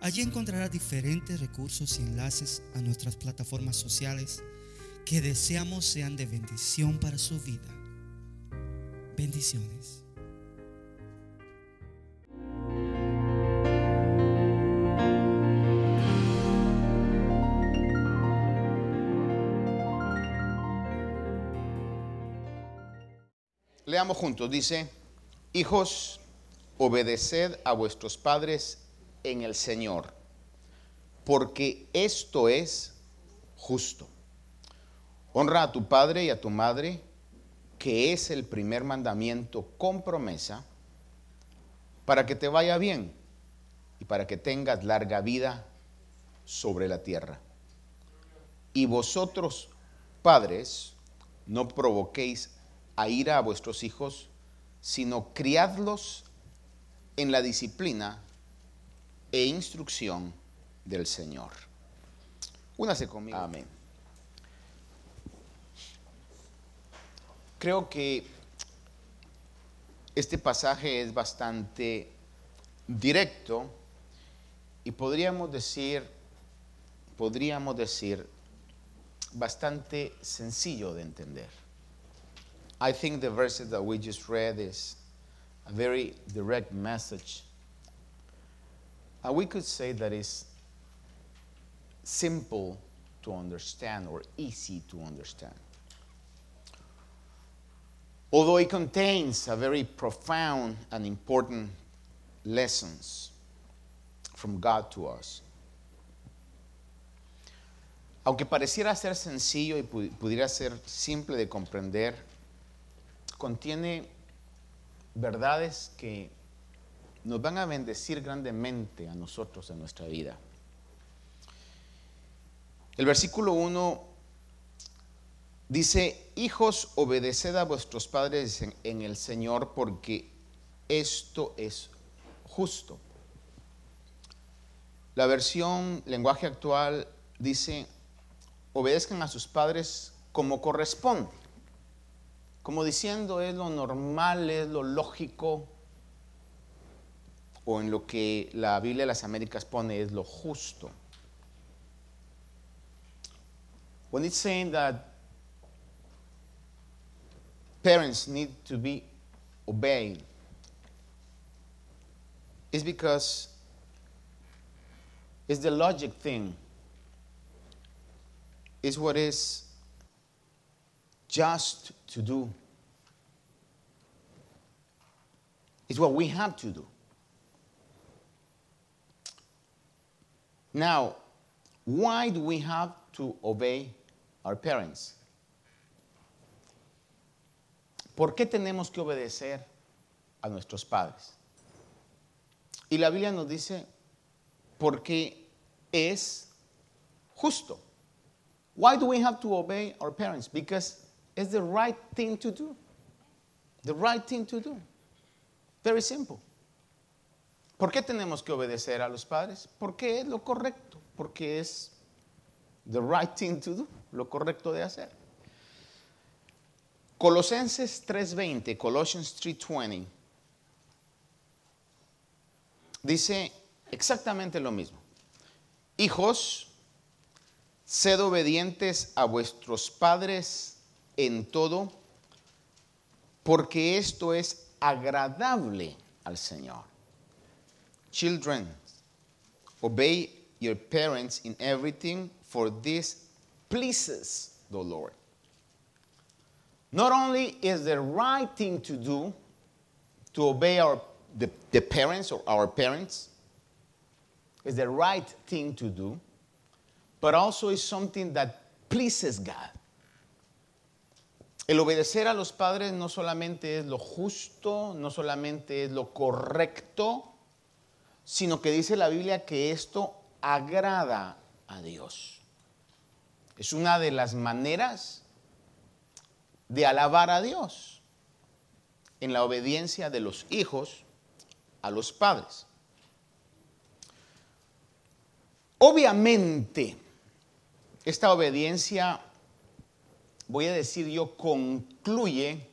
Allí encontrará diferentes recursos y enlaces a nuestras plataformas sociales que deseamos sean de bendición para su vida. Bendiciones. Leamos juntos, dice, hijos, obedeced a vuestros padres en el Señor, porque esto es justo. Honra a tu padre y a tu madre, que es el primer mandamiento con promesa, para que te vaya bien y para que tengas larga vida sobre la tierra. Y vosotros, padres, no provoquéis a ira a vuestros hijos, sino criadlos en la disciplina e instrucción del Señor. Únase conmigo. Amén. Creo que este pasaje es bastante directo y podríamos decir, podríamos decir, bastante sencillo de entender. I think the verses that we just read is a very direct message Uh, we could say that it's simple to understand or easy to understand. Although it contains a very profound and important lessons from God to us. Aunque pareciera ser sencillo y pudiera ser simple de comprender, contiene verdades que nos van a bendecir grandemente a nosotros en nuestra vida. El versículo 1 dice, hijos, obedeced a vuestros padres en, en, el Señor porque esto es justo. La versión lenguaje actual dice, obedezcan a sus padres como corresponde, como diciendo es lo normal, es lo lógico, o en lo que la Biblia de las Américas pone es lo justo. When it's saying that parents need to be obeyed, it's because it's the logic thing. It's what is just to do. It's what we have to do. Now, why do we have to obey our parents? ¿Por qué tenemos que obedecer a nuestros padres? Y la Biblia nos dice, porque es justo. Why do we have to obey our parents? Because it's the right thing to do. The right thing to do. Very simple. ¿Por qué tenemos que obedecer a los padres? Porque es lo correcto, porque es the right thing to do, lo correcto de hacer. Colosenses 3:20, Colossians 3:20, dice exactamente lo mismo. Hijos, sed obedientes a vuestros padres en todo, porque esto es agradable al Señor. Children, obey your parents in everything, for this pleases the Lord. Not only is the right thing to do to obey our, the, the parents or our parents, is the right thing to do, but also is something that pleases God. El obedecer a los padres no solamente es lo justo, no solamente es lo correcto, sino que dice la Biblia que esto agrada a Dios. Es una de las maneras de alabar a Dios en la obediencia de los hijos a los padres. Obviamente, esta obediencia, voy a decir yo, concluye,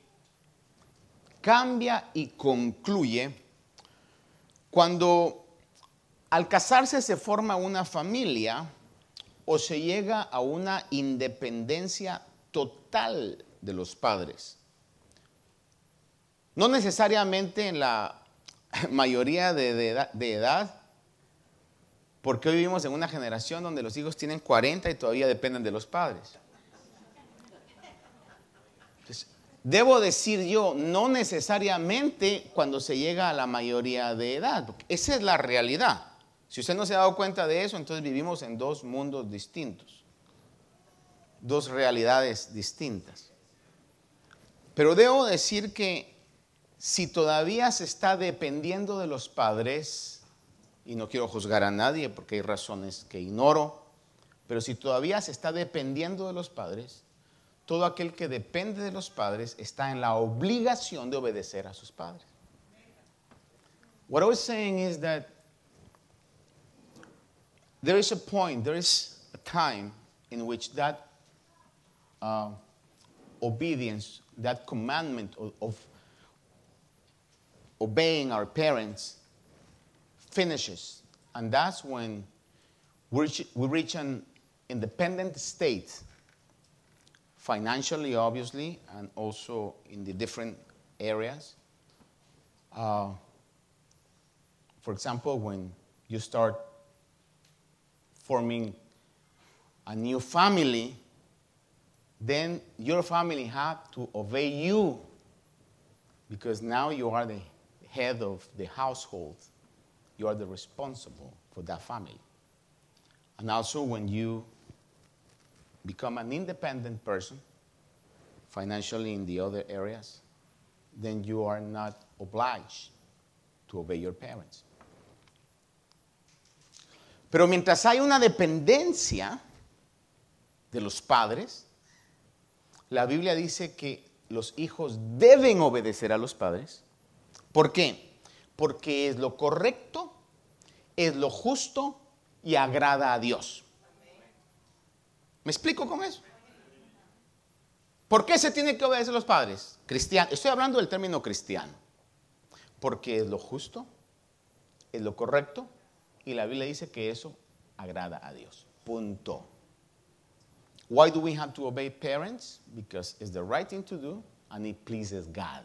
cambia y concluye cuando al casarse se forma una familia o se llega a una independencia total de los padres. No necesariamente en la mayoría de, edad, porque hoy vivimos en una generación donde los hijos tienen 40 y todavía dependen de los padres. debo decir yo, no necesariamente cuando se llega a la mayoría de edad, esa es la realidad. Si usted no se ha dado cuenta de eso, entonces vivimos en dos mundos distintos, dos realidades distintas. Pero debo decir que si todavía se está dependiendo de los padres, y no quiero juzgar a nadie porque hay razones que ignoro, pero si todavía se está dependiendo de los padres, todo aquel que depende de los padres está en la obligación de obedecer a sus padres. What I was saying is that there is a point, there is a time in which that uh, obedience that commandment of, of obeying our parents finishes. And that's when we reach, we reach an independent state, financially, obviously, and also in the different areas. Uh, for example, when you start forming a new family, then your family have to obey you because now you are the head of the household. You are the responsible for that family. And also, when you become an independent person, financially in the other areas, then you are not obliged to obey your parents. Pero mientras hay una dependencia de los padres, la Biblia dice que los hijos deben obedecer a los padres. ¿Por qué? Porque es lo correcto, es lo justo y agrada a Dios. ¿Me explico con eso? ¿Por qué se tiene que obedecer a los padres? Cristiano. Estoy hablando del término cristiano. Porque es lo justo, es lo correcto y la Biblia dice que eso agrada a Dios. Punto. Why do we have to obey parents? Because it's the right thing to do and it pleases God.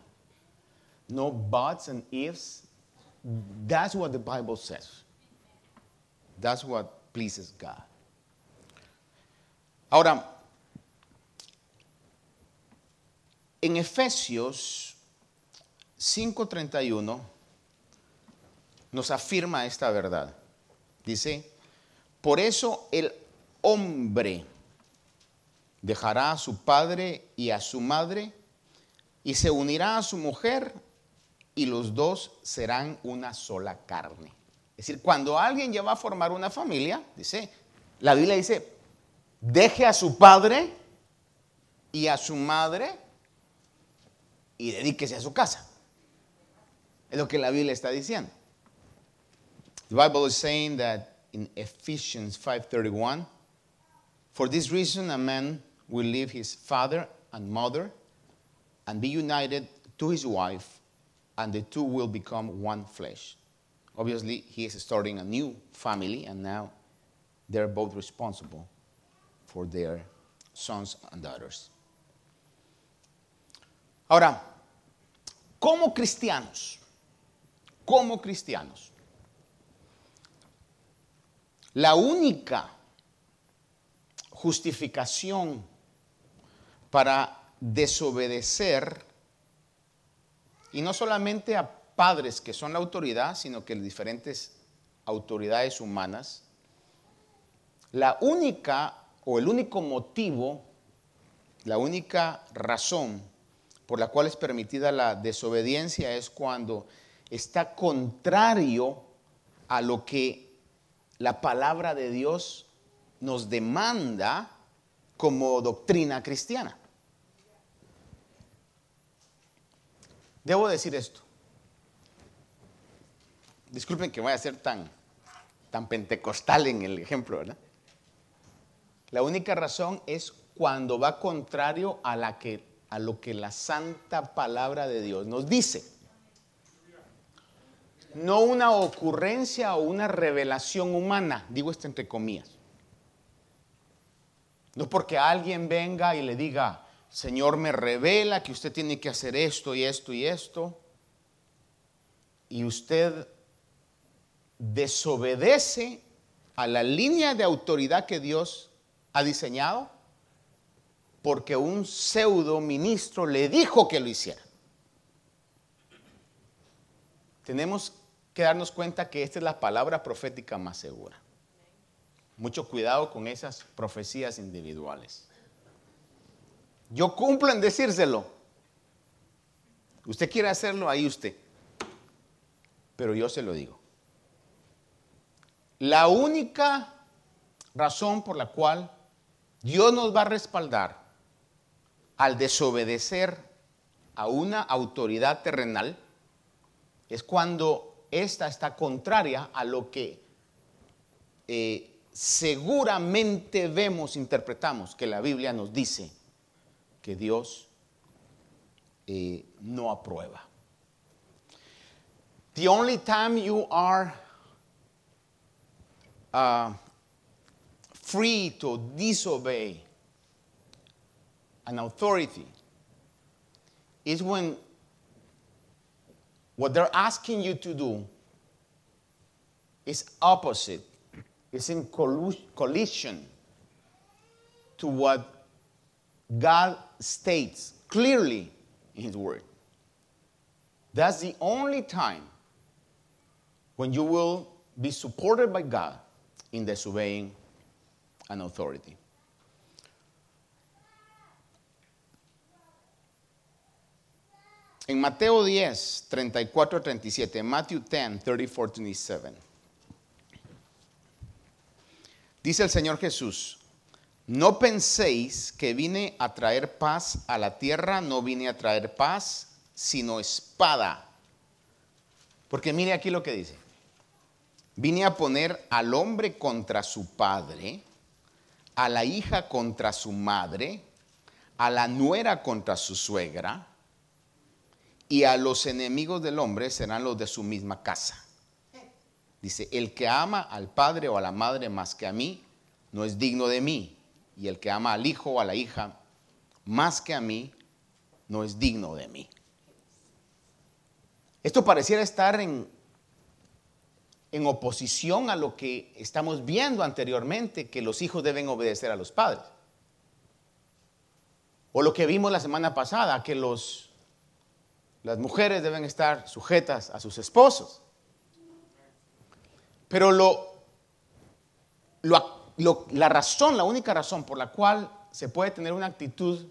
No buts and ifs. That's what the Bible says. That's what pleases God. Ahora, en Efesios 5:31 nos afirma esta verdad. Dice, por eso el hombre dejará a su padre y a su madre y se unirá a su mujer y los dos serán una sola carne. Es decir, cuando alguien ya va a formar una familia, dice, la Biblia dice, deje a su padre y a su madre y dedíquese a su casa. Es lo que la Biblia está diciendo. The Bible is saying that in Ephesians 5:31, for this reason a man will leave his father and mother and be united to his wife, and the two will become one flesh. Obviously, he is starting a new family, and now they're both responsible for their sons and daughters. Ahora, como cristianos, como cristianos, la única justificación para desobedecer, y no solamente a padres que son la autoridad, sino que diferentes autoridades humanas, la única o el único motivo, la única razón por la cual es permitida la desobediencia es cuando está contrario a lo que la palabra de Dios nos demanda como doctrina cristiana. Debo decir esto. Disculpen que vaya a ser tan, tan pentecostal en el ejemplo, ¿verdad? La única razón es cuando va contrario a, lo que la santa palabra de Dios nos dice. No una ocurrencia o una revelación humana, digo esto entre comillas. No porque alguien venga y le diga, Señor me revela que usted tiene que hacer esto y esto y esto, y usted desobedece a la línea de autoridad que Dios ha diseñado porque un pseudo ministro le dijo que lo hiciera. Tenemos que darnos cuenta que esta es la palabra profética más segura. Mucho cuidado con esas profecías individuales. Yo cumplo en decírselo. Usted quiere hacerlo, ahí usted. Pero yo se lo digo. La única razón por la cual Dios nos va a respaldar al desobedecer a una autoridad terrenal es cuando ésta está contraria a lo que eh, seguramente vemos, interpretamos, que la Biblia nos dice que Dios eh, no aprueba. The only time you are uh, free to disobey an authority is when what they're asking you to do is opposite, is in collision to what God states clearly in His Word. That's the only time when you will be supported by God in disobeying an authority. En Mateo 10, 34, 37, Matthew 10, 34, 27. Dice el Señor Jesús, no penséis que vine a traer paz a la tierra, no vine a traer paz, sino espada. Porque mire aquí lo que dice. Vine a poner al hombre contra su padre, a la hija contra su madre, a la nuera contra su suegra, y a los enemigos del hombre serán los de su misma casa. Dice, el que ama al padre o a la madre más que a mí, no es digno de mí. Y el que ama al hijo o a la hija más que a mí, no es digno de mí. Esto pareciera estar en, en oposición a lo que estamos viendo anteriormente, que los hijos deben obedecer a los padres. O lo que vimos la semana pasada, que los las mujeres deben estar sujetas a sus esposos. Pero la razón, la única razón por la cual se puede tener una actitud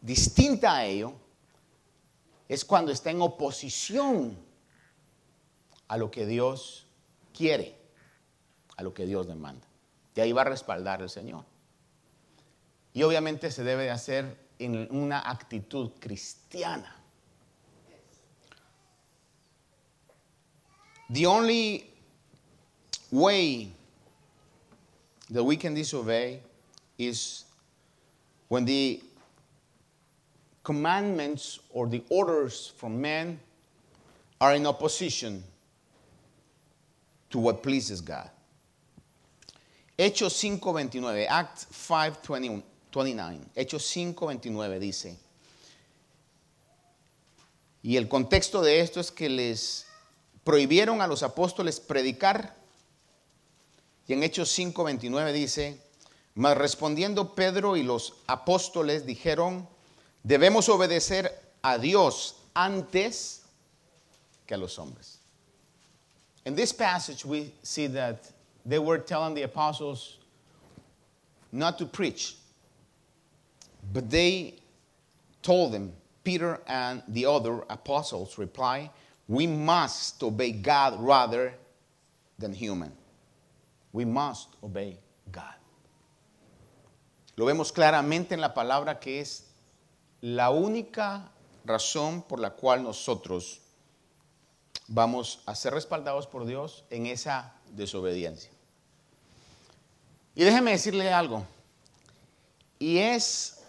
distinta a ello es cuando está en oposición a lo que Dios quiere, a lo que Dios demanda. De ahí va a respaldar el Señor. Y obviamente se debe de hacer en una actitud cristiana. The only way that we can disobey is when the commandments or the orders from men are in opposition to what pleases God. Hechos 5:29, Act 5:29. Hechos 5:29 dice. Y el contexto de esto es que les prohibieron a los apóstoles predicar. Y en Hechos 5:29 dice, mas respondiendo Pedro y los apóstoles dijeron, debemos obedecer a Dios antes que a los hombres. In this passage we see that they were telling the apostles not to preach, but they told them, Peter and the other apostles reply, we must obey God rather than human. We must obey God. Lo vemos claramente en la palabra que es la única razón por la cual nosotros vamos a ser respaldados por Dios en esa desobediencia. Y déjeme decirle algo. Y es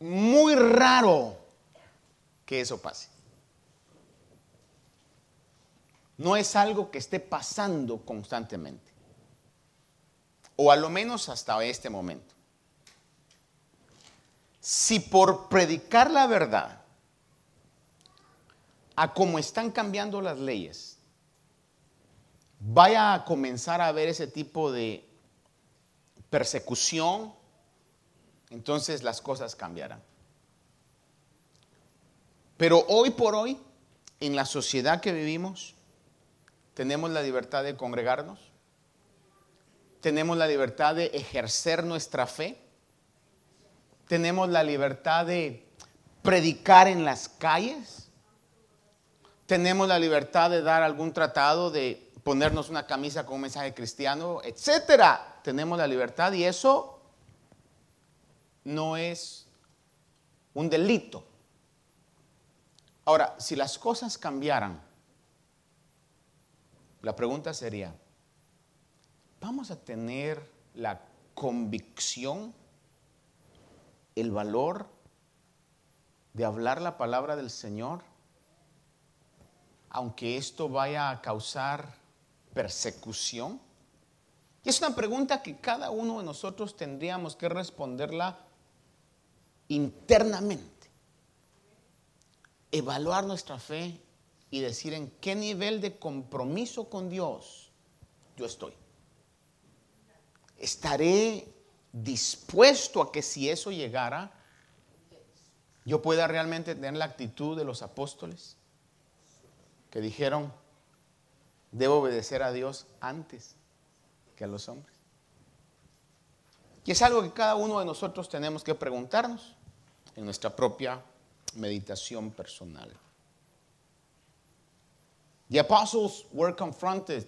muy raro que eso pase. No es algo que esté pasando constantemente. O a lo menos hasta este momento. Si por predicar la verdad, a cómo están cambiando las leyes, vaya a comenzar a haber ese tipo de persecución, entonces las cosas cambiarán. Pero hoy por hoy, en la sociedad que vivimos, tenemos la libertad de congregarnos, tenemos la libertad de ejercer nuestra fe, tenemos la libertad de predicar en las calles, tenemos la libertad de dar algún tratado, de ponernos una camisa con un mensaje cristiano, etcétera. Tenemos la libertad y eso no es un delito. Ahora, si las cosas cambiaran, la pregunta sería, ¿vamos a tener la convicción, el valor de hablar la palabra del Señor? Aunque esto vaya a causar persecución. Y es una pregunta que cada uno de nosotros tendríamos que responderla internamente. Evaluar nuestra fe y decir en qué nivel de compromiso con Dios yo estoy. Estaré dispuesto a que si eso llegara, yo pueda realmente tener la actitud de los apóstoles que dijeron, debo obedecer a Dios antes que a los hombres. Y es algo que cada uno de nosotros tenemos que preguntarnos en nuestra propia meditación personal. The apostles were confronted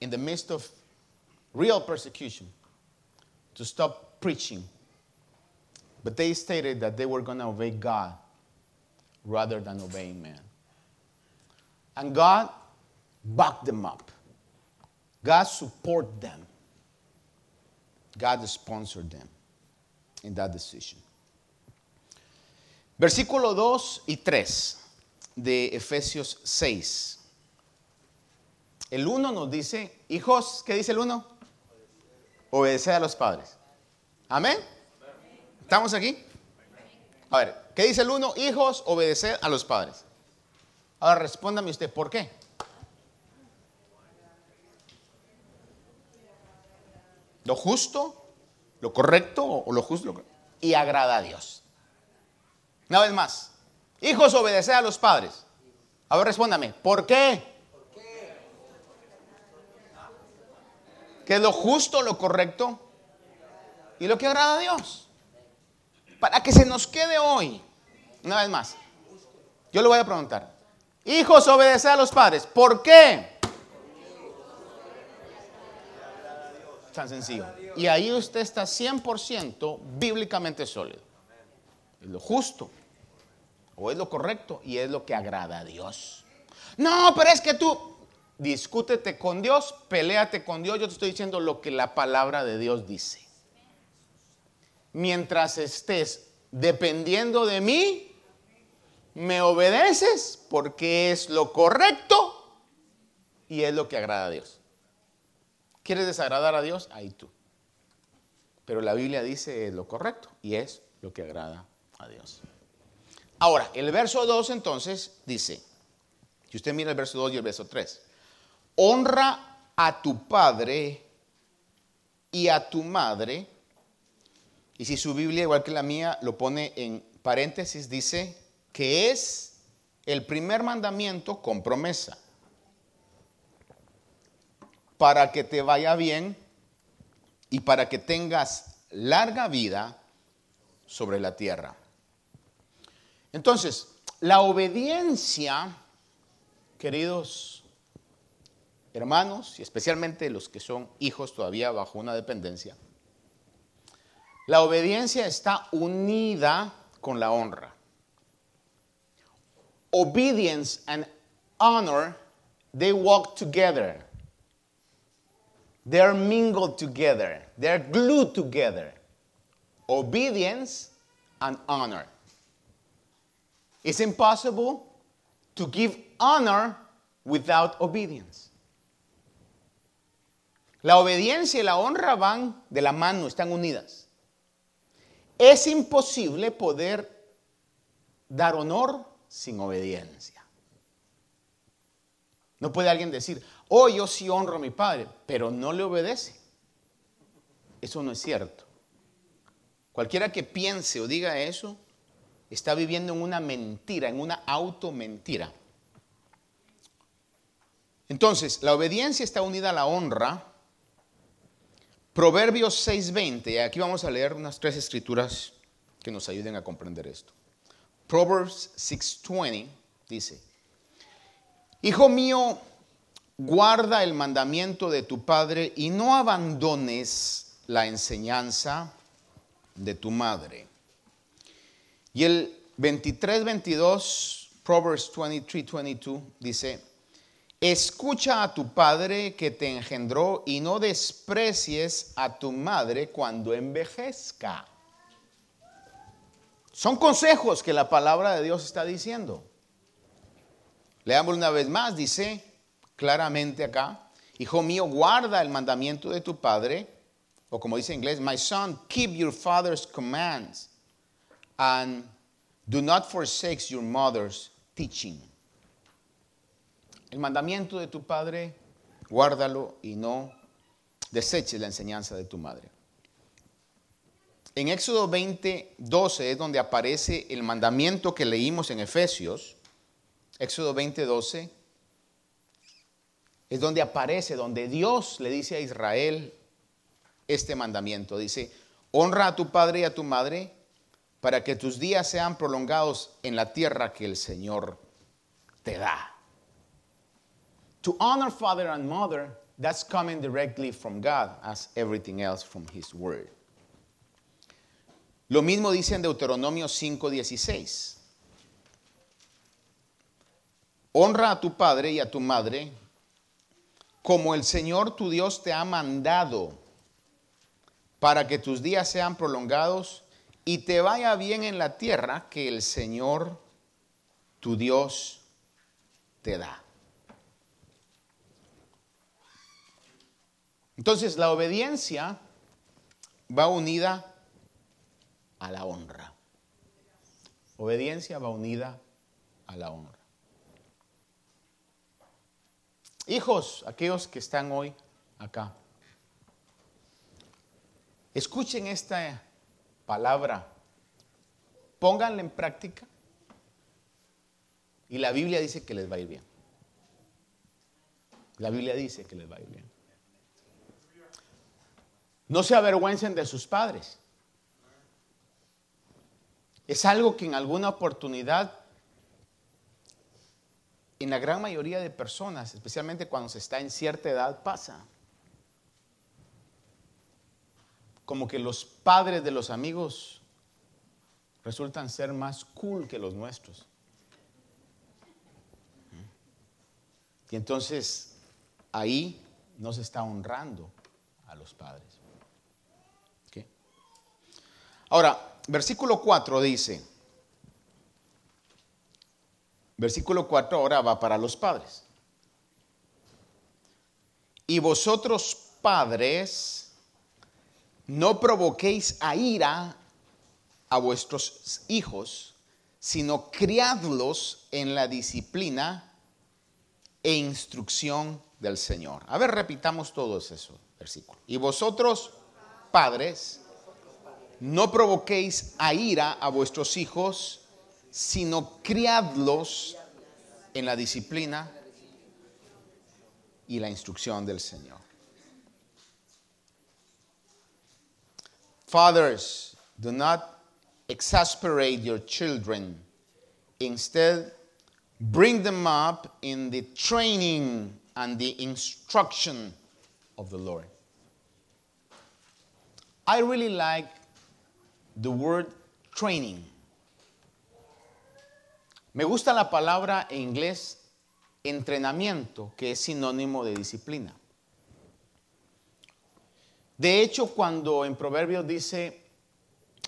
in the midst of real persecution to stop preaching. But they stated that they were going to obey God rather than obeying man. And God backed them up. God supported them. God sponsored them in that decision. Versículo 2 y 3 de Efesios 6. El 1 nos dice, hijos, ¿qué dice el 1? Obedecer a los padres. Amén. ¿Estamos aquí? A ver, ¿qué dice el 1? Hijos, obedecer a los padres. Ahora respóndame usted, ¿por qué? Lo justo, lo correcto o lo justo y agrada a Dios. Una vez más, hijos, obedecer a los padres. A ver, respóndame, ¿por qué? ¿Qué es lo justo, lo correcto y lo que agrada a Dios? Para que se nos quede hoy, una vez más, yo le voy a preguntar, hijos, obedecer a los padres, ¿por qué? Tan sencillo. Y ahí usted está 100% bíblicamente sólido. Es lo justo, o es lo correcto y es lo que agrada a Dios. No, pero es que tú discútete con Dios, peleate con Dios. Yo te estoy diciendo lo que la palabra de Dios dice. Mientras estés dependiendo de mí, me obedeces porque es lo correcto y es lo que agrada a Dios. ¿Quieres desagradar a Dios? Ahí tú. Pero la Biblia dice lo correcto y es lo que agrada a Dios. Ahora, el verso 2 entonces dice, si usted mira el verso 2 y el verso 3, honra a tu padre y a tu madre. Y si su Biblia, igual que la mía, lo pone en paréntesis, dice que es el primer mandamiento con promesa. Para que te vaya bien y para que tengas larga vida sobre la tierra. Entonces, la obediencia, queridos hermanos, y especialmente los que son hijos todavía bajo una dependencia, la obediencia está unida con la honra. Obedience and honor, they walk together. They're mingled together. They're glued together. Obedience and honor. It's impossible to give honor without obedience. La obediencia y la honra van de la mano, están unidas. Es imposible poder dar honor sin obediencia. No puede alguien decir, oh, yo sí honro a mi padre, pero no le obedece. Eso no es cierto. Cualquiera que piense o diga eso, está viviendo en una mentira, en una auto mentira. Entonces, la obediencia está unida a la honra. Proverbios 6:20, aquí vamos a leer unas tres escrituras que nos ayuden a comprender esto. Proverbs 6:20 dice, Hijo mío, guarda el mandamiento de tu padre y no abandones la enseñanza de tu madre. Y el 23-22, Proverbs 23-22 dice, escucha a tu padre que te engendró y no desprecies a tu madre cuando envejezca. Son consejos que la palabra de Dios está diciendo. Leamos una vez más, dice claramente acá, hijo mío, guarda el mandamiento de tu padre, o como dice en inglés, my son, keep your father's commands and do not forsake your mother's teaching. El mandamiento de tu padre, guárdalo y no deseches la enseñanza de tu madre. En Éxodo 20, 12 es donde aparece el mandamiento que leímos en Efesios, Éxodo 20:12, es donde aparece, donde Dios le dice a Israel este mandamiento. Dice, honra a tu padre y a tu madre para que tus días sean prolongados en la tierra que el Señor te da. To honor father and mother, that's coming directly from God as everything else from His Word. Lo mismo dice en Deuteronomio 5:16. Honra a tu padre y a tu madre como el Señor tu Dios te ha mandado para que tus días sean prolongados y te vaya bien en la tierra que el Señor tu Dios te da. Entonces la obediencia va unida a la honra. Obediencia va unida a la honra. Hijos, aquellos que están hoy acá, escuchen esta palabra, pónganla en práctica y la Biblia dice que les va a ir bien. La Biblia dice que les va a ir bien. No se avergüencen de sus padres. Es algo que en alguna oportunidad en la gran mayoría de personas, especialmente cuando se está en cierta edad, pasa. Como que los padres de los amigos resultan ser más cool que los nuestros. Y entonces ahí no se está honrando a los padres. Ahora, versículo 4 dice, Versículo 4 ahora va para los padres. Y vosotros padres, no provoquéis a ira a vuestros hijos, sino criadlos en la disciplina e instrucción del Señor. A ver, repitamos todos eso versículo. Y vosotros padres, no provoquéis a ira a vuestros hijos, sino criadlos en la disciplina y la instrucción del Señor. Fathers, do not exasperate your children. Instead, bring them up in the training and the instruction of the Lord. I really like the word training. Me gusta la palabra en inglés entrenamiento, que es sinónimo de disciplina. De hecho, cuando en Proverbios dice,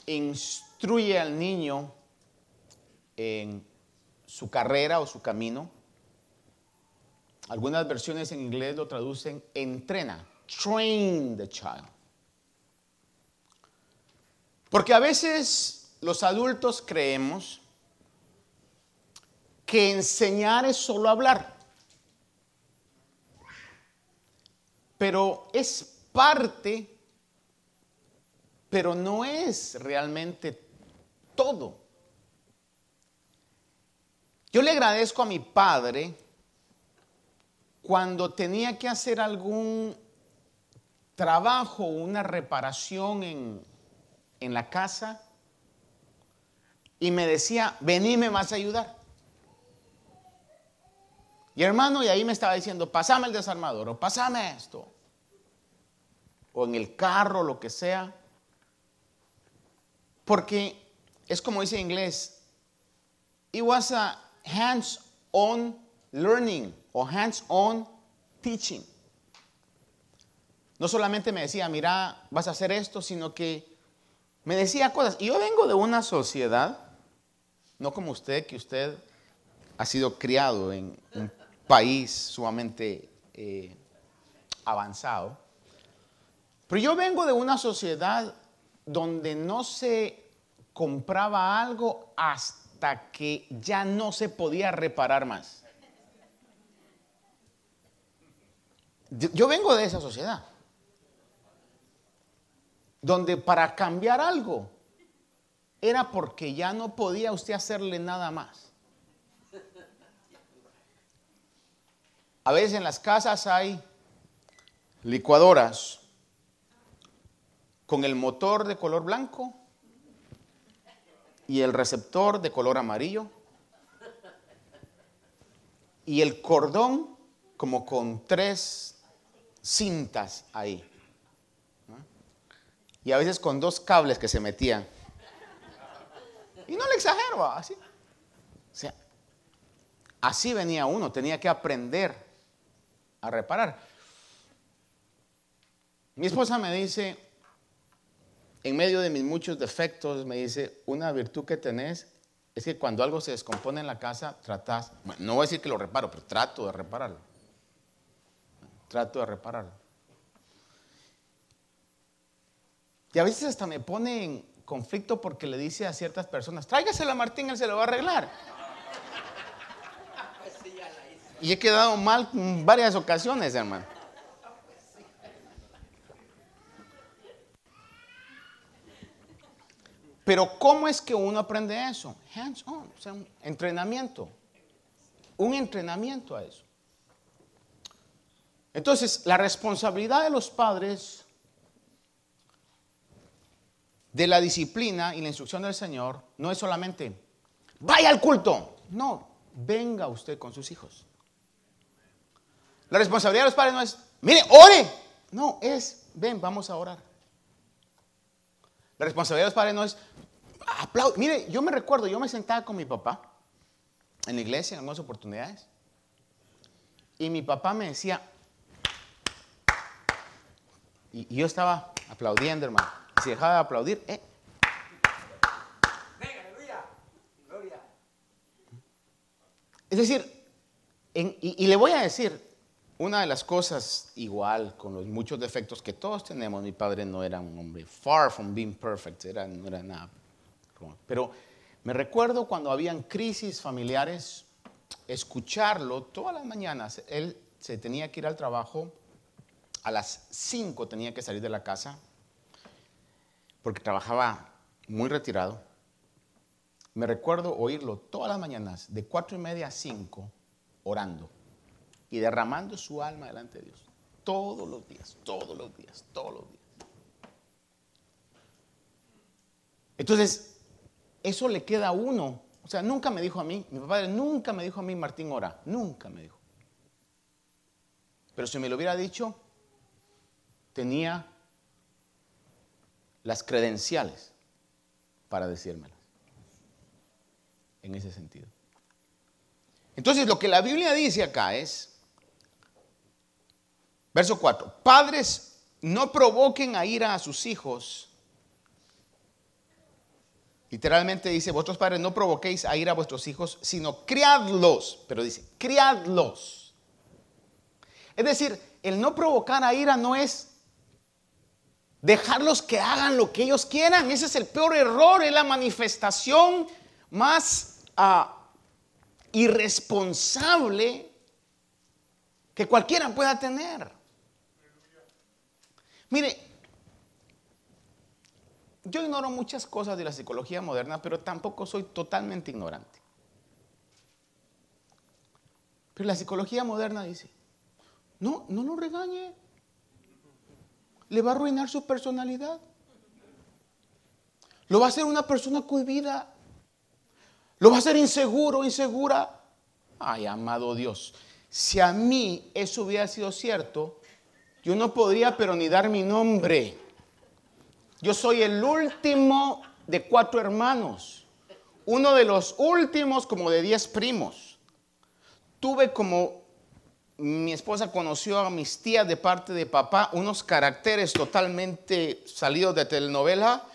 instruye al niño en su carrera o su camino, algunas versiones en inglés lo traducen entrena, train the child. Porque a veces los adultos creemos que enseñar es solo hablar. Pero es parte, pero no es realmente todo. Yo le agradezco a mi padre cuando tenía que hacer algún trabajo, una reparación en, en la casa, y me decía, vení, me vas a ayudar. Y hermano, y ahí me estaba diciendo, pasame el desarmador o pasame esto. O en el carro, lo que sea. Porque es como dice en inglés, it was a hands-on learning o hands-on teaching. No solamente me decía, mira, vas a hacer esto, sino que me decía cosas. Y yo vengo de una sociedad, no como usted, que usted ha sido criado en un país sumamente eh, avanzado. Pero yo vengo de una sociedad donde no se compraba algo hasta que ya no se podía reparar más. Yo vengo de esa sociedad, donde para cambiar algo era porque ya no podía usted hacerle nada más. A veces en las casas hay licuadoras con el motor de color blanco y el receptor de color amarillo y el cordón como con tres cintas ahí. Y a veces con dos cables que se metían. Y no le exagero, así. O sea, así venía uno, tenía que aprender a reparar. Mi esposa me dice, en medio de mis muchos defectos, me dice, una virtud que tenés es que cuando algo se descompone en la casa, tratás, no voy a decir que lo reparo, pero trato de repararlo. Trato de repararlo. Y a veces hasta me pone en conflicto porque le dice a ciertas personas, tráigasela a Martín, él se lo va a arreglar. Y he quedado mal en varias ocasiones, hermano. Pero ¿cómo es que uno aprende eso? Hands on, o sea, un entrenamiento. Un entrenamiento a eso. Entonces, la responsabilidad de los padres de la disciplina y la instrucción del Señor no es solamente, vaya al culto. No, venga usted con sus hijos. La responsabilidad de los padres no es, mire, ore. No, es, ven, vamos a orar. La responsabilidad de los padres no es, aplaude. Mire, yo me recuerdo, yo me sentaba con mi papá en la iglesia en algunas oportunidades. Y mi papá me decía, y, yo estaba aplaudiendo, hermano. Y si dejaba de aplaudir, eh. Es decir, y le voy a decir, una de las cosas, igual, con los muchos defectos que todos tenemos, mi padre no era un hombre far from being perfect, era, no era nada. Pero me recuerdo cuando habían crisis familiares, escucharlo todas las mañanas. Él se tenía que ir al trabajo, a las 5 tenía que salir de la casa, porque trabajaba muy retirado. Me recuerdo oírlo todas las mañanas, de cuatro y media a 5, orando y derramando su alma delante de Dios. Todos los días, todos los días, todos los días. Entonces, eso le queda a uno. O sea, nunca me dijo a mí, mi padre nunca me dijo a mí, Martín, ora. Nunca me dijo. Pero si me lo hubiera dicho, tenía las credenciales para decírmelas. En ese sentido. Entonces, lo que la Biblia dice acá es, verso 4, padres, no provoquen a ira a sus hijos. Literalmente dice, vosotros padres no provoquéis a ira a vuestros hijos, sino criadlos. Pero dice, criadlos. Es decir, el no provocar a ira no es dejarlos que hagan lo que ellos quieran. Ese es el peor error, es la manifestación más... Ah, irresponsable que cualquiera pueda tener. Mire, yo ignoro muchas cosas de la psicología moderna, pero tampoco soy totalmente ignorante. Pero la psicología moderna dice, no, no lo regañe. Le va a arruinar su personalidad. Lo va a hacer una persona cohibida. Lo va a hacer inseguro, insegura. Ay, amado Dios, si a mí eso hubiera sido cierto, yo no podría pero ni dar mi nombre. Yo soy el último de cuatro hermanos, uno de los últimos como de diez primos. Tuve como mi esposa conoció a mis tías de parte de papá, unos caracteres totalmente salidos de telenovela.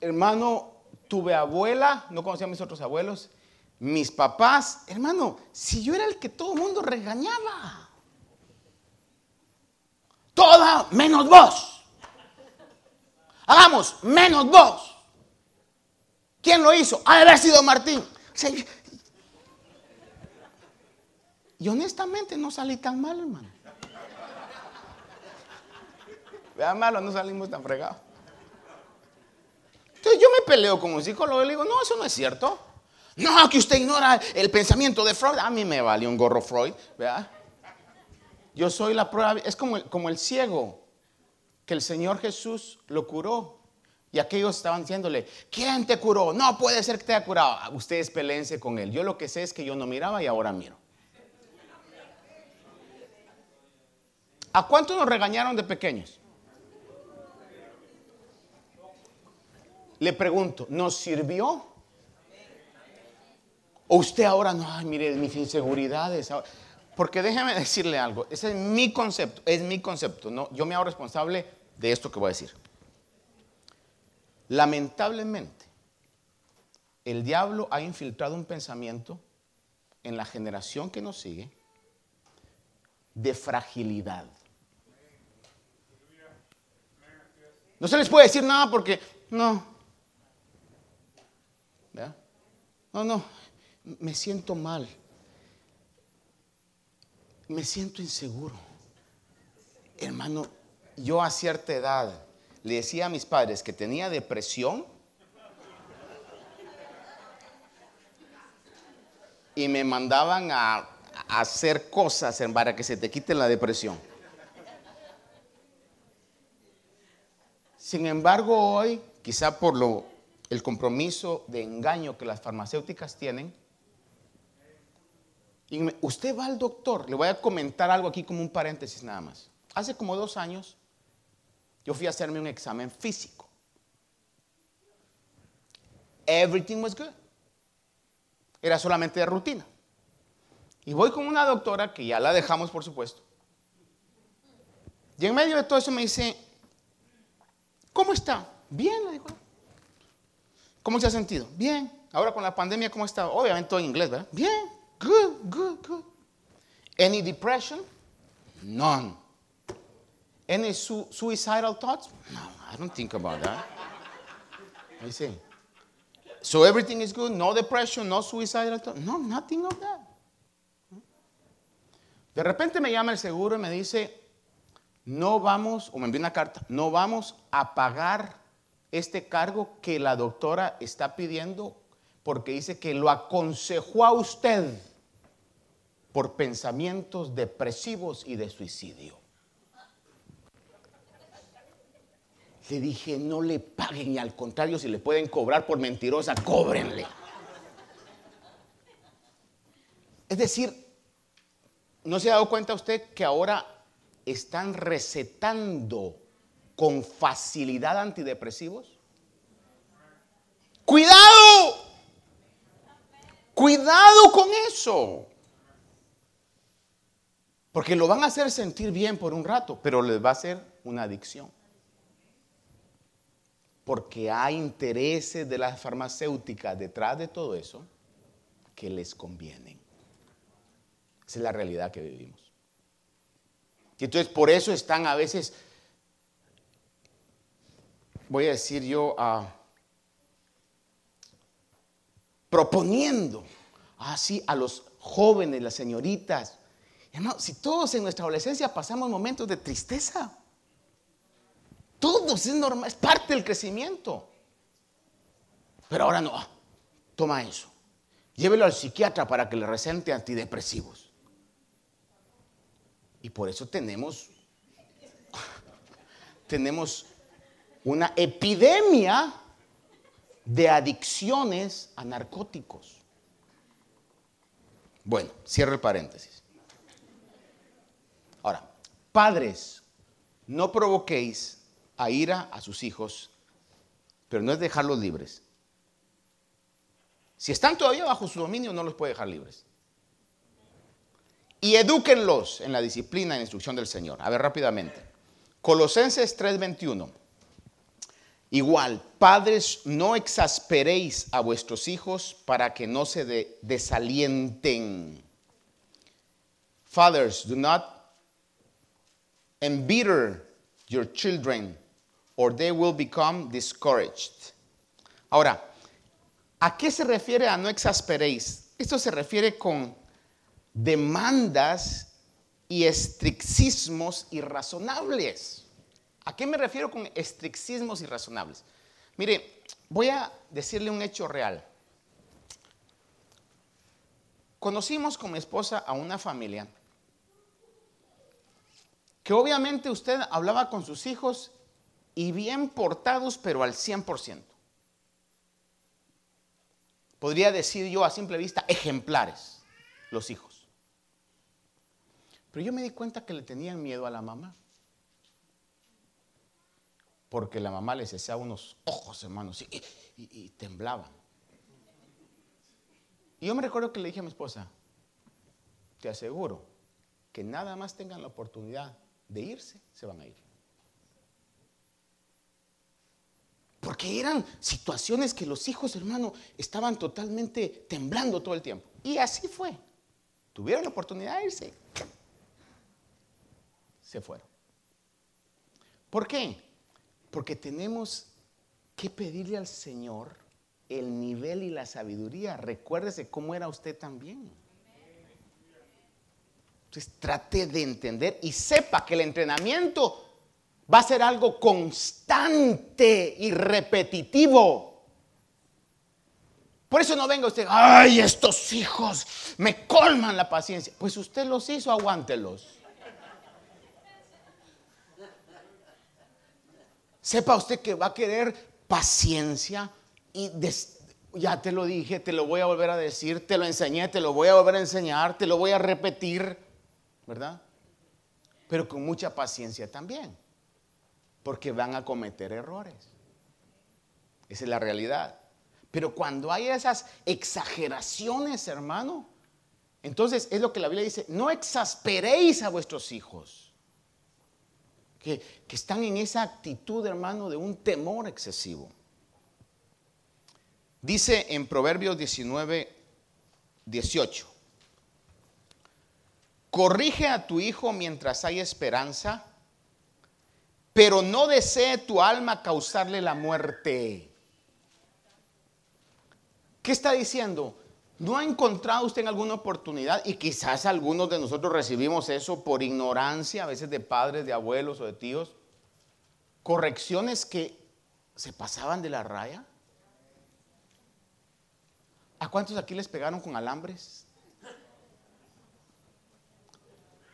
Hermano, tuve abuela, no conocía a mis otros abuelos, mis papás, hermano, si yo era el que todo el mundo regañaba. Toda menos vos. Hagamos menos vos. ¿Quién lo hizo? Ha de haber sido Martín. y honestamente no salí tan mal, hermano. Vean malo, no salimos tan fregados. Entonces yo me peleo con un psicólogo y le digo, no, eso no es cierto. No, que usted ignora el pensamiento de Freud. A mí me vale un gorro Freud, ¿verdad? Yo soy la prueba, es como, como el ciego, que el Señor Jesús lo curó. Y aquellos estaban diciéndole, ¿quién te curó? No puede ser que te haya curado. Ah, ustedes peleense con él. Yo lo que sé es que yo no miraba y ahora miro. ¿A cuántos nos regañaron de pequeños? Le pregunto, ¿nos sirvió? O usted ahora no, ay, mire, mis inseguridades. Porque déjeme decirle algo, ese es mi concepto, es mi concepto. Yo me hago responsable de esto que voy a decir. Lamentablemente, el diablo ha infiltrado un pensamiento en la generación que nos sigue de fragilidad. No se les puede decir nada porque, no. No, no, me siento mal. Me siento inseguro. Hermano, yo a cierta edad le decía a mis padres que tenía depresión y me mandaban a, hacer cosas para que se te quite la depresión. Sin embargo, hoy, quizá por lo, el compromiso de engaño que las farmacéuticas tienen, y usted va al doctor, le voy a comentar algo aquí como un paréntesis nada más. Hace como dos años yo fui a hacerme un examen físico. Everything was good. Era solamente de rutina. Y voy con una doctora que ya la dejamos, por supuesto. Y en medio de todo eso me dice, ¿cómo está? Bien, le dijo. ¿Cómo se ha sentido? Bien. Ahora con la pandemia, ¿cómo está? Obviamente todo en inglés, ¿verdad? Bien. Good, good, good. Any depression? None. Any su suicidal thoughts? No, I don't think about that. I see. So everything is good? No depression, no suicidal thoughts? No, nothing of that. De repente me llama el seguro y me dice, no vamos, o me envía una carta, no vamos a pagar este cargo que la doctora está pidiendo porque dice que lo aconsejó a usted por pensamientos depresivos y de suicidio. Le dije, no le paguen y al contrario, si le pueden cobrar por mentirosa, cóbrenle. Es decir, ¿No se ha dado cuenta usted que ahora están recetando con facilidad antidepresivos? Cuidado, cuidado con eso. Porque lo van a hacer sentir bien por un rato, pero les va a ser una adicción. Porque hay intereses de las farmacéuticas detrás de todo eso que les convienen. Esa es la realidad que vivimos. Y entonces por eso están a veces, voy a decir yo, ah, proponiendo así a los jóvenes, las señoritas. Hermano, si todos en nuestra adolescencia pasamos momentos de tristeza, todos es normal, es parte del crecimiento. Pero ahora no, toma eso. Llévelo al psiquiatra para que le recente antidepresivos. Y por eso tenemos, tenemos una epidemia de adicciones a narcóticos. Bueno, cierro el paréntesis. Ahora, padres, no provoquéis a ira a sus hijos, pero no es dejarlos libres. Si están todavía bajo su dominio, no los puede dejar libres y edúquenlos en la disciplina y la instrucción del Señor. A ver rápidamente. Colosenses 3:21. Igual, padres, no exasperéis a vuestros hijos para que no se desalienten. Fathers, do not embitter your children or they will become discouraged. Ahora, ¿a qué se refiere a no exasperéis? Esto se refiere con demandas y estriccismos irrazonables. ¿A qué me refiero con estriccismos irrazonables? Mire, voy a decirle un hecho real. Conocimos con mi esposa a una familia que obviamente usted hablaba con sus hijos y bien portados, pero al 100%. Podría decir yo a simple vista ejemplares, los hijos. Pero yo me di cuenta que le tenían miedo a la mamá. Porque la mamá les hacía unos ojos, hermanos, y, y temblaban. Y yo me recuerdo que le dije a mi esposa, te aseguro que nada más tengan la oportunidad de irse, se van a ir. Porque eran situaciones que los hijos, hermano, estaban totalmente temblando todo el tiempo. Y así fue. Tuvieron la oportunidad de irse se fueron. ¿Por qué? Porque tenemos que pedirle al Señor el nivel y la sabiduría. Recuérdese cómo era usted también. Entonces trate de entender y sepa que el entrenamiento va a ser algo constante y repetitivo. Por eso no venga usted, ay, estos hijos me colman la paciencia. Pues usted los hizo, aguántelos. Sepa usted que va a querer paciencia y ya te lo dije, te lo voy a volver a decir, te lo enseñé, te lo voy a volver a enseñar, te lo voy a repetir, ¿verdad? Pero con mucha paciencia también, porque van a cometer errores. Esa es la realidad. Pero cuando hay esas exageraciones, hermano, entonces es lo que la Biblia dice, no exasperéis a vuestros hijos que, están en esa actitud, hermano, de un temor excesivo. Dice en Proverbios 19, 18, corrige a tu hijo mientras hay esperanza, pero no desee tu alma causarle la muerte. ¿Qué está diciendo? ¿No ha encontrado usted en alguna oportunidad, y quizás algunos de nosotros recibimos eso por ignorancia, a veces de padres, de abuelos o de tíos, correcciones que se pasaban de la raya? ¿A cuántos aquí les pegaron con alambres?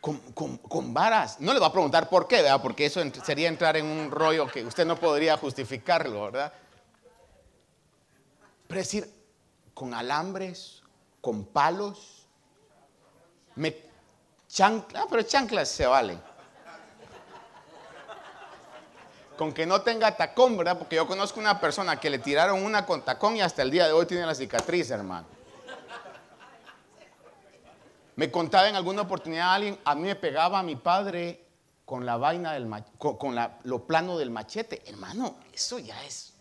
Con, varas. No le va a preguntar por qué, ¿verdad? Porque eso sería entrar en un rollo que usted no podría justificarlo, ¿verdad? Pero decir, con alambres, con palos, me, Chancla, ah, pero chanclas se vale. Con que no tenga tacón, ¿verdad? Porque yo conozco una persona que le tiraron una con tacón y hasta el día de hoy tiene la cicatriz, hermano. Me contaba en alguna oportunidad alguien, a mí me pegaba a mi padre con la vaina del con, lo plano del machete. Hermano, eso ya es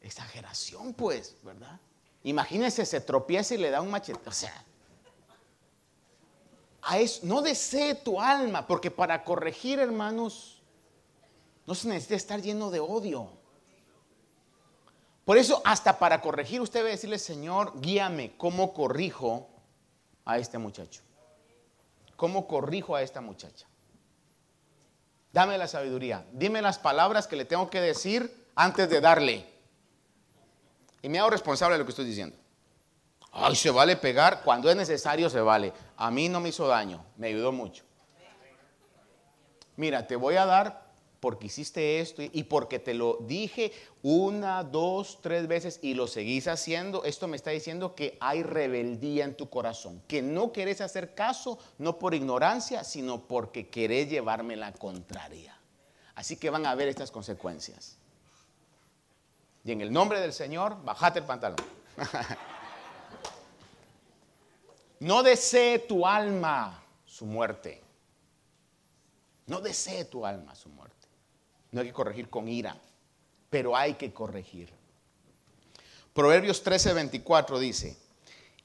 exageración, pues, ¿verdad? Imagínese, se tropieza y le da un machete. O sea, a eso, no desee tu alma, porque para corregir, hermanos, no se necesita estar lleno de odio. Por eso, hasta para corregir, usted debe decirle, Señor, guíame, ¿cómo corrijo a este muchacho? ¿Cómo corrijo a esta muchacha? Dame la sabiduría. Dime las palabras que le tengo que decir antes de darle. Y me hago responsable de lo que estoy diciendo. Ay, se vale pegar. Cuando es necesario, se vale. A mí no me hizo daño. Me ayudó mucho. Mira, te voy a dar porque hiciste esto y porque te lo dije una, dos, tres veces y lo seguís haciendo, esto me está diciendo que hay rebeldía en tu corazón, que no querés hacer caso, no por ignorancia, sino porque querés llevarme la contraria. Así que van a ver estas consecuencias. Y en el nombre del Señor, bajate el pantalón. no desee tu alma su muerte. No desee tu alma su muerte. No hay que corregir con ira, pero hay que corregir. Proverbios 13:24 dice,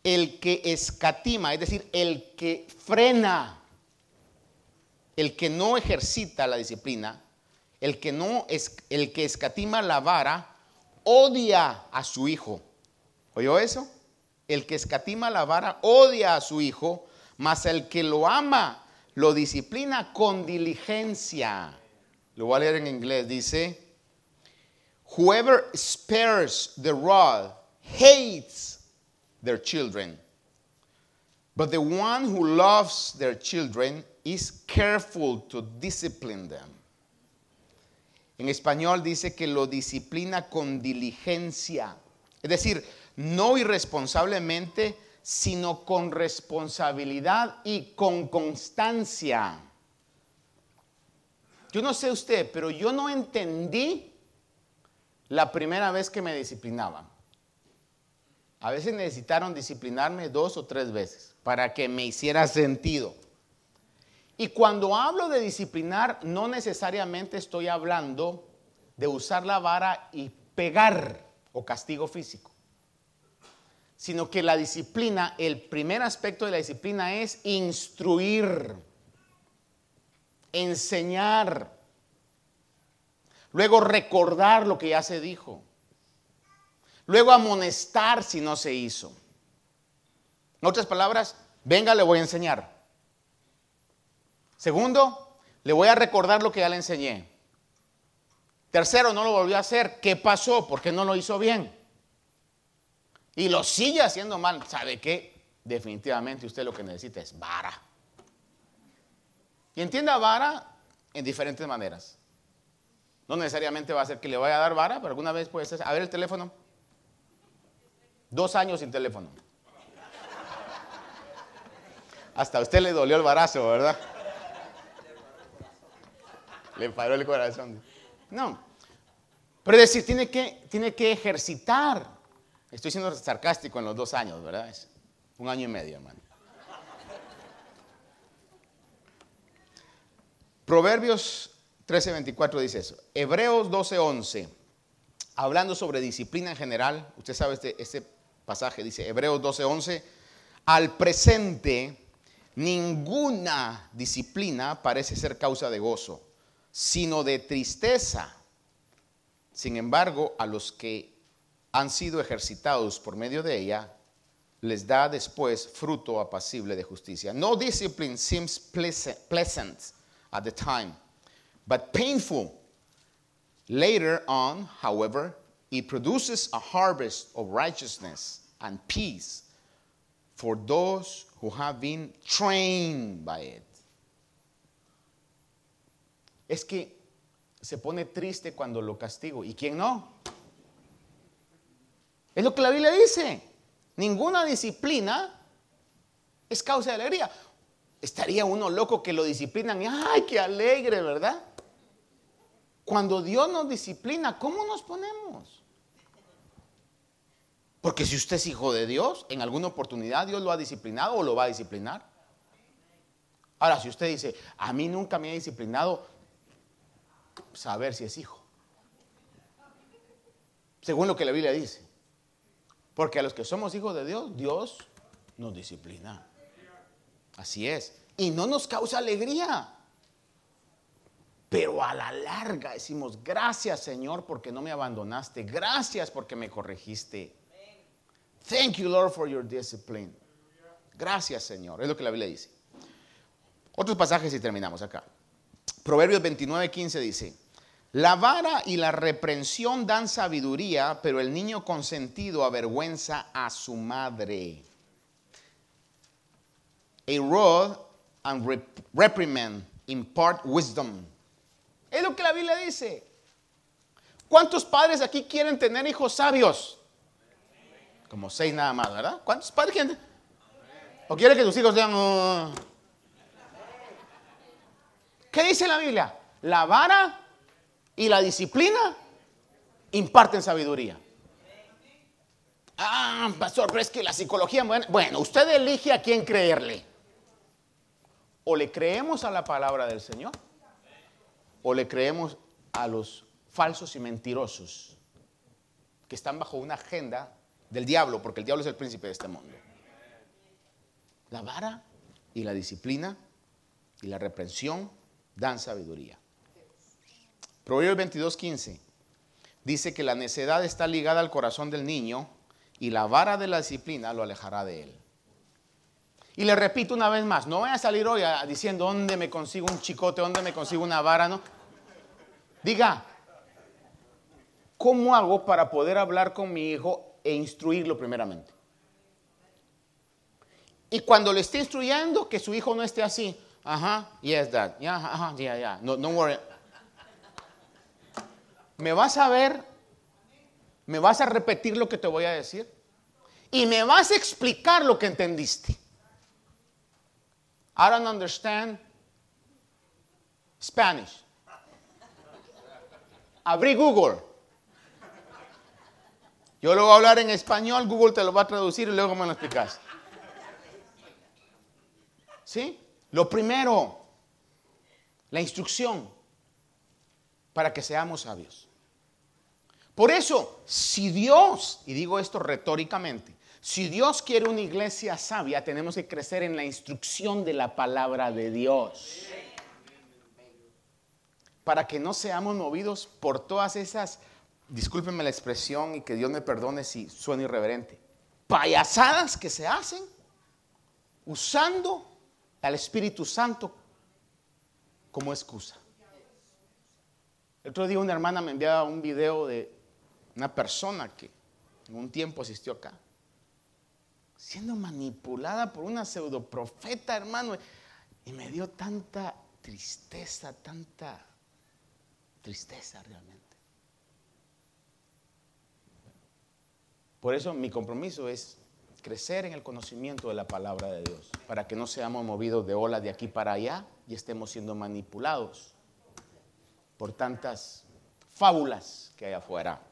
el que escatima, es decir, el que frena, el que no ejercita la disciplina, el que no es el que escatima la vara, odia a su hijo. ¿Oyó eso? El que escatima la vara odia a su hijo, mas el que lo ama lo disciplina con diligencia. Lo voy a leer en inglés. Dice, whoever spares the rod hates their children. But the one who loves their children is careful to discipline them. En español dice que lo disciplina con diligencia. Es decir, no irresponsablemente, sino con responsabilidad y con constancia. Yo no sé usted, pero yo no entendí la primera vez que me disciplinaban. A veces necesitaron disciplinarme dos o tres veces para que me hiciera sentido. Y cuando hablo de disciplinar, no necesariamente estoy hablando de usar la vara y pegar o castigo físico, sino que la disciplina, el primer aspecto de la disciplina es instruir enseñar, luego recordar lo que ya se dijo, luego amonestar si no se hizo. En otras palabras, venga, le voy a enseñar. Segundo, le voy a recordar lo que ya le enseñé. Tercero, no lo volvió a hacer. ¿Qué pasó? ¿Por qué no lo hizo bien? Y lo sigue haciendo mal. ¿Sabe qué? Definitivamente usted lo que necesita es vara. Y entienda vara en diferentes maneras. No necesariamente va a ser que le vaya a dar vara, pero alguna vez puede ser. A ver el teléfono. Dos años sin teléfono. Hasta a usted le dolió el barazo, ¿verdad? Le paró el corazón. No. Pero es decir, tiene que, tiene que ejercitar. Estoy siendo sarcástico en los dos años, ¿verdad? Es un año y medio, hermano. Proverbios 13:24 dice eso. Hebreos 12:11, hablando sobre disciplina en general, usted sabe este, este pasaje, dice Hebreos 12:11, al presente ninguna disciplina parece ser causa de gozo, sino de tristeza. Sin embargo, a los que han sido ejercitados por medio de ella, les da después fruto apacible de justicia. No discipline seems pleasant at the time, but painful. Later on, however, it produces a harvest of righteousness and peace for those who have been trained by it. Es que se pone triste cuando lo castigo. ¿Y quién no? Es lo que la Biblia dice. Ninguna disciplina es causa de alegría. Estaría uno loco que lo disciplinan y ¡ay, qué alegre, ¿verdad? Cuando Dios nos disciplina, ¿cómo nos ponemos? Porque si usted es hijo de Dios, en alguna oportunidad Dios lo ha disciplinado o lo va a disciplinar. Ahora, si usted dice, a mí nunca me ha disciplinado, saber si es hijo. Según lo que la Biblia dice. Porque a los que somos hijos de Dios, Dios nos disciplina. Así es. Y no nos causa alegría. Pero a la larga decimos, gracias Señor porque no me abandonaste. Gracias porque me corregiste. Thank you Lord for your discipline. Gracias Señor. Es lo que la Biblia dice. Otros pasajes y terminamos acá. Proverbios 29, 15 dice, la vara y la reprensión dan sabiduría, pero el niño consentido avergüenza a su madre. A rod and reprimand impart wisdom. Es lo que la Biblia dice. ¿Cuántos padres aquí quieren tener hijos sabios? Como seis nada más, ¿verdad? ¿Cuántos padres quieren? ¿O quieren que tus hijos sean... Uh? ¿Qué dice la Biblia? La vara y la disciplina imparten sabiduría. Ah, pastor, pero que la psicología, bueno, usted elige a quién creerle. O le creemos a la palabra del Señor, o le creemos a los falsos y mentirosos que están bajo una agenda del diablo, porque el diablo es el príncipe de este mundo. La vara y la disciplina y la reprensión dan sabiduría. Proverbios 22, 15 dice que la necedad está ligada al corazón del niño y la vara de la disciplina lo alejará de él. Y le repito una vez más, no voy a salir hoy diciendo dónde me consigo un chicote, dónde me consigo una vara, no. Diga, ¿cómo hago para poder hablar con mi hijo e instruirlo primeramente? Y cuando le esté instruyendo, que su hijo no esté así, ajá, yes, dad, yeah, ajá, yeah, yeah, no, worry. ¿Me vas a ver? ¿Me vas a repetir lo que te voy a decir? Y me vas a explicar lo que entendiste. I don't understand Spanish. Abrí Google. Yo lo voy a hablar en español, Google te lo va a traducir y luego me lo explicas. ¿Sí? Lo primero, la instrucción para que seamos sabios. Por eso, si Dios, y digo esto retóricamente, si Dios quiere una iglesia sabia, tenemos que crecer en la instrucción de la palabra de Dios. Para que no seamos movidos por todas esas, discúlpenme la expresión y que Dios me perdone si suena irreverente, payasadas que se hacen usando al Espíritu Santo como excusa. El otro día una hermana me enviaba un video de una persona que en un tiempo asistió acá, siendo manipulada por una pseudoprofeta, hermano, y me dio tanta tristeza, tanta tristeza realmente. Por eso mi compromiso es crecer en el conocimiento de la palabra de Dios, para que no seamos movidos de ola de aquí para allá y estemos siendo manipulados por tantas fábulas que hay afuera.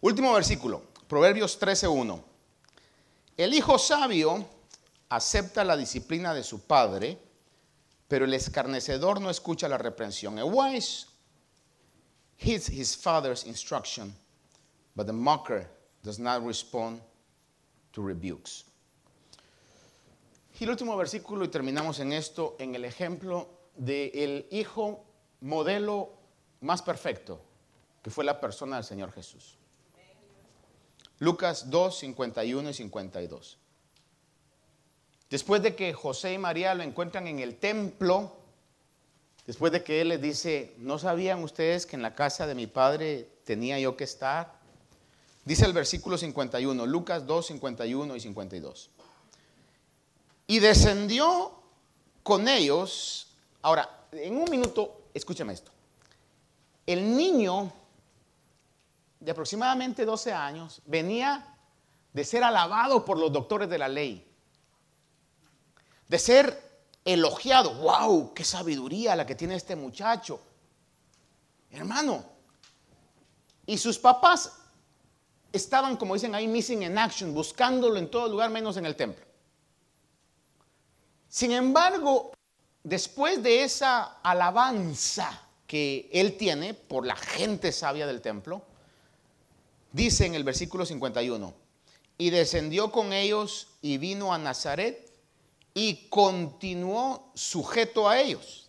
Último versículo, Proverbios 13:1. El hijo sabio acepta la disciplina de su padre, pero el escarnecedor no escucha la reprensión. A wise heeds his father's instruction, but the mocker does not respond to rebukes. Y el último versículo, y terminamos en esto, en el ejemplo del hijo modelo más perfecto, que fue la persona del Señor Jesús. Lucas 2, 51 y 52. Después de que José y María lo encuentran en el templo, después de que él les dice, ¿no sabían ustedes que en la casa de mi padre tenía yo que estar? Dice el versículo 51, Lucas 2, 51 y 52. Y descendió con ellos. Ahora, en un minuto, escúchame esto. El niño de aproximadamente 12 años venía de ser alabado por los doctores de la ley, de ser elogiado. ¡Wow! ¡Qué sabiduría la que tiene este muchacho! Hermano, y sus papás estaban, como dicen ahí, missing in action, buscándolo en todo lugar menos en el templo. Sin embargo, después de esa alabanza que él tiene por la gente sabia del templo, dice en el versículo 51, y descendió con ellos y vino a Nazaret y continuó sujeto a ellos.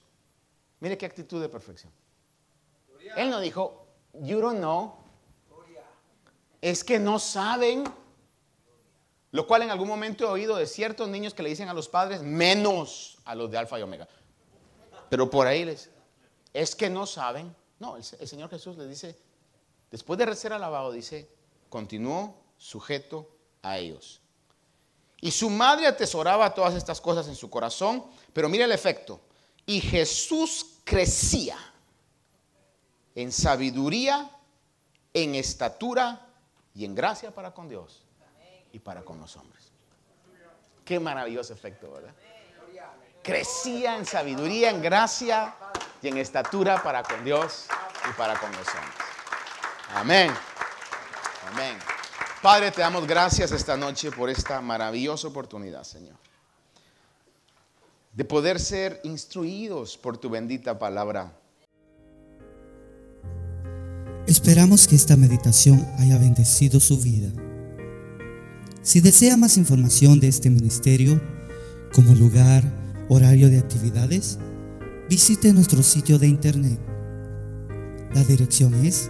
Mire qué actitud de perfección. Él no dijo, you don't know. Es que no saben. Lo cual en algún momento he oído de ciertos niños que le dicen a los padres, menos a los de Alfa y Omega. Pero por ahí les, es que no saben. No, el, Señor Jesús le dice, después de ser alabado, dice, continuó sujeto a ellos. Y su madre atesoraba todas estas cosas en su corazón, pero mire el efecto. Y Jesús crecía en sabiduría, en estatura y en gracia para con Dios y para con los hombres. Qué maravilloso efecto, ¿verdad? Crecía en sabiduría, en gracia y en estatura para con Dios y para con los hombres. Amén. Amén. Padre, te damos gracias esta noche por esta maravillosa oportunidad, Señor, de poder ser instruidos por tu bendita palabra. Esperamos que esta meditación haya bendecido su vida. Si desea más información de este ministerio, como lugar, horario de actividades, visite nuestro sitio de internet. La dirección es